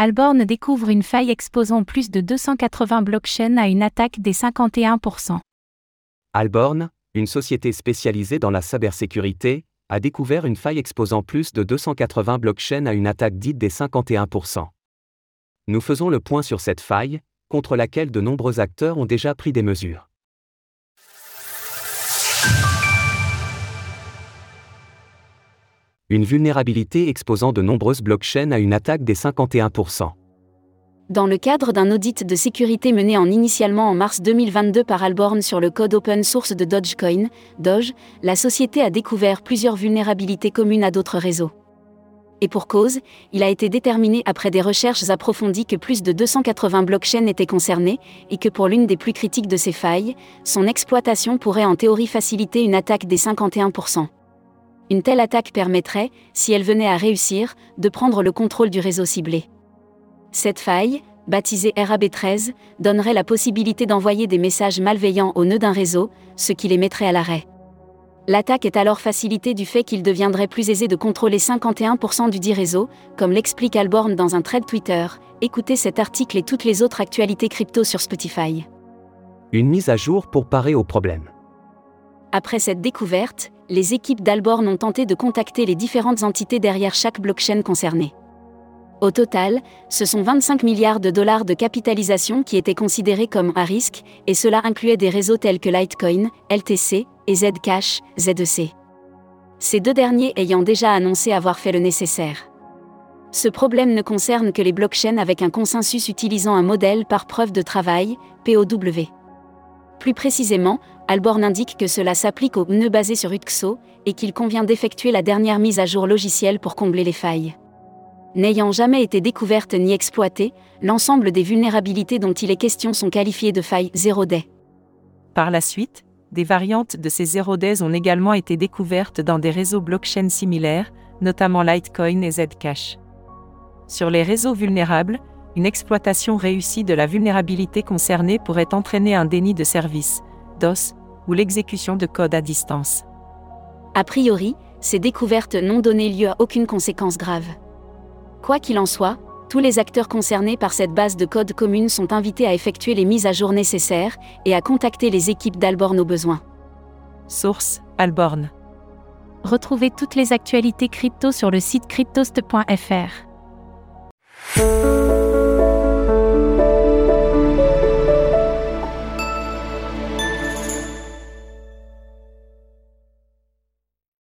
Alborn découvre une faille exposant plus de 280 blockchains à une attaque des 51%. Alborn, une société spécialisée dans la cybersécurité, a découvert une faille exposant plus de 280 blockchains à une attaque dite des 51%. Nous faisons le point sur cette faille, contre laquelle de nombreux acteurs ont déjà pris des mesures. Une vulnérabilité exposant de nombreuses blockchains à une attaque des 51%. Dans le cadre d'un audit de sécurité mené en initialement en mars 2022 par Alborn sur le code open source de Dogecoin, Doge, la société a découvert plusieurs vulnérabilités communes à d'autres réseaux. Et pour cause, il a été déterminé après des recherches approfondies que plus de 280 blockchains étaient concernées, et que pour l'une des plus critiques de ces failles, son exploitation pourrait en théorie faciliter une attaque des 51%. Une telle attaque permettrait, si elle venait à réussir, de prendre le contrôle du réseau ciblé. Cette faille, baptisée RAB13, donnerait la possibilité d'envoyer des messages malveillants au nœud d'un réseau, ce qui les mettrait à l'arrêt. L'attaque est alors facilitée du fait qu'il deviendrait plus aisé de contrôler 51% du dit réseau, comme l'explique Alborn dans un thread Twitter. Écoutez cet article et toutes les autres actualités crypto sur Spotify. Une mise à jour pour parer au problème. Après cette découverte, les équipes d'Alborn ont tenté de contacter les différentes entités derrière chaque blockchain concernée. Au total, ce sont 25 milliards de dollars de capitalisation qui étaient considérés comme à risque, et cela incluait des réseaux tels que Litecoin, LTC et Zcash, ZEC. Ces deux derniers ayant déjà annoncé avoir fait le nécessaire. Ce problème ne concerne que les blockchains avec un consensus utilisant un modèle par preuve de travail, POW. Plus précisément, Alborn indique que cela s'applique aux nœuds basés sur UTXO et qu'il convient d'effectuer la dernière mise à jour logicielle pour combler les failles. N'ayant jamais été découverte ni exploitée, l'ensemble des vulnérabilités dont il est question sont qualifiées de failles 0 day. Par la suite, des variantes de ces 0 days ont également été découvertes dans des réseaux blockchain similaires, notamment Litecoin et Zcash. Sur les réseaux vulnérables, une exploitation réussie de la vulnérabilité concernée pourrait entraîner un déni de service, DOS, ou l'exécution de code à distance. A priori, ces découvertes n'ont donné lieu à aucune conséquence grave. Quoi qu'il en soit, tous les acteurs concernés par cette base de code commune sont invités à effectuer les mises à jour nécessaires et à contacter les équipes d'Alborn au besoin. Source Alborn. Retrouvez toutes les actualités crypto sur le site cryptost.fr.